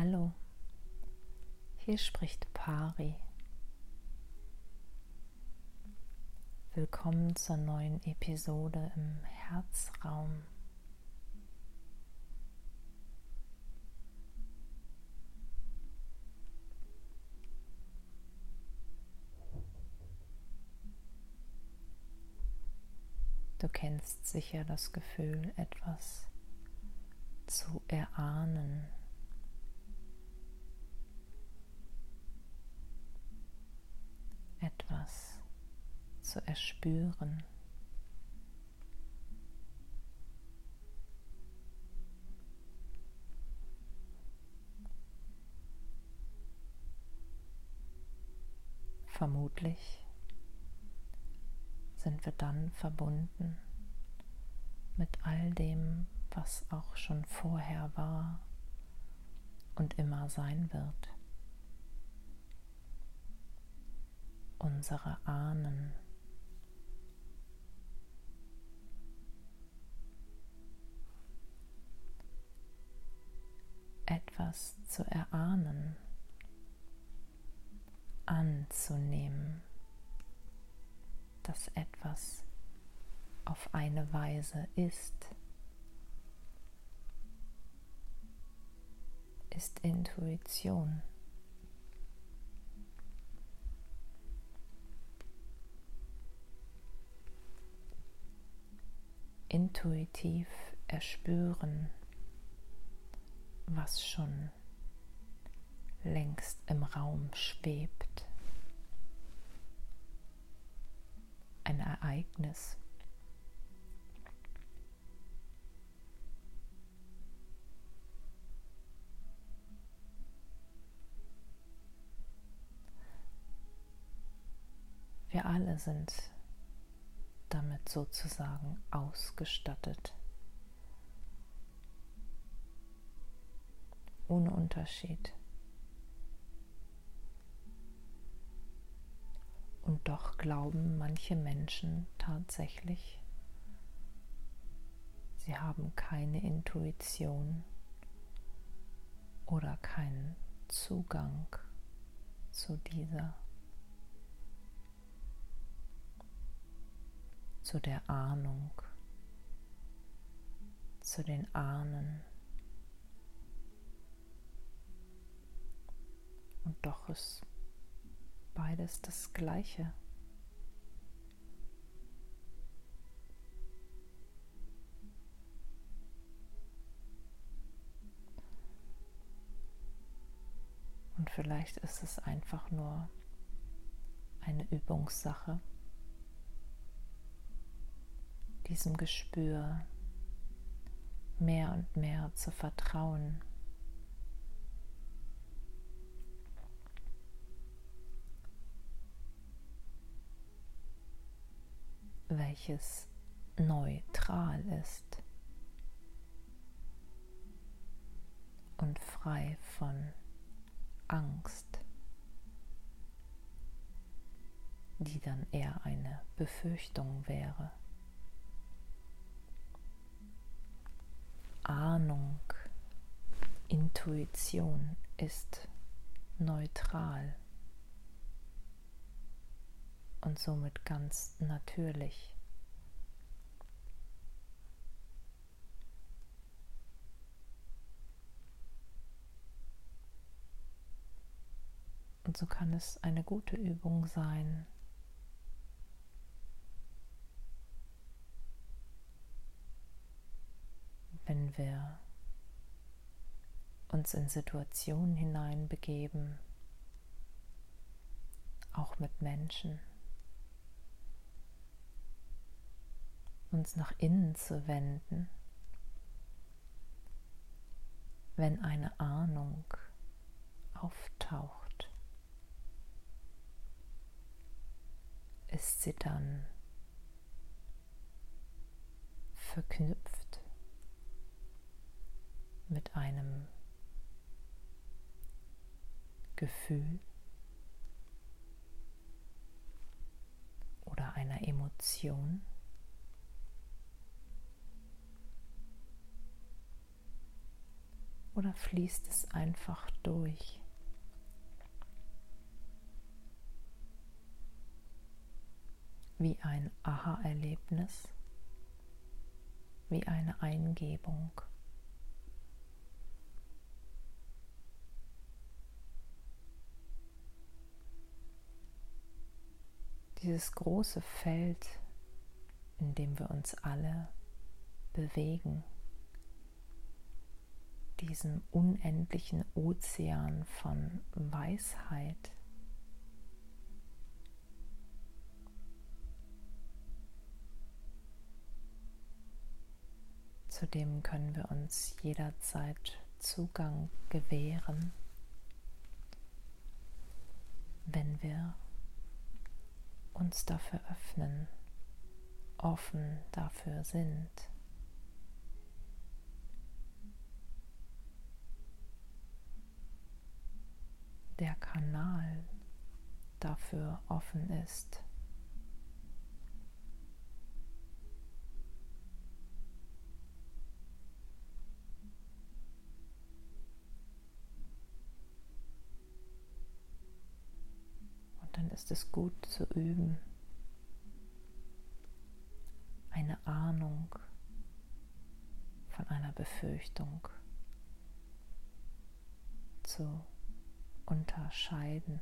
Hallo, hier spricht Pari. Willkommen zur neuen Episode im Herzraum. Du kennst sicher das Gefühl, etwas zu erahnen. Etwas zu erspüren. Vermutlich sind wir dann verbunden mit all dem, was auch schon vorher war und immer sein wird. Unsere Ahnen. Etwas zu erahnen, anzunehmen dass etwas auf eine Weise ist, ist Intuition. Intuitiv erspüren, was schon längst im Raum schwebt. ein Ereignis. Wir alle sind damit sozusagen ausgestattet. Ohne Unterschied. Und doch glauben manche Menschen tatsächlich, sie haben keine Intuition oder keinen Zugang zu dieser, zu der Ahnung, zu den Ahnen. Doch ist beides das Gleiche. Und vielleicht ist es einfach nur eine Übungssache, diesem Gespür mehr und mehr zu vertrauen. Welches neutral ist und frei von Angst, die dann eher eine Befürchtung wäre. Ahnung, Intuition ist neutral und somit ganz natürlich. Und so kann es eine gute Übung sein, wenn wir uns in Situationen hineinbegeben, auch mit Menschen, uns nach innen zu wenden, wenn eine Ahnung auftaucht, ist sie dann verknüpft mit einem Gefühl oder einer Emotion. Oder fließt es einfach durch? Wie ein Aha-Erlebnis, wie eine Eingebung. Dieses große Feld, in dem wir uns alle bewegen diesem unendlichen Ozean von Weisheit. Zu dem können wir uns jederzeit Zugang gewähren, wenn wir uns dafür öffnen, offen dafür sind. der Kanal dafür offen ist. Und dann ist es gut zu üben, eine Ahnung von einer Befürchtung zu unterscheiden.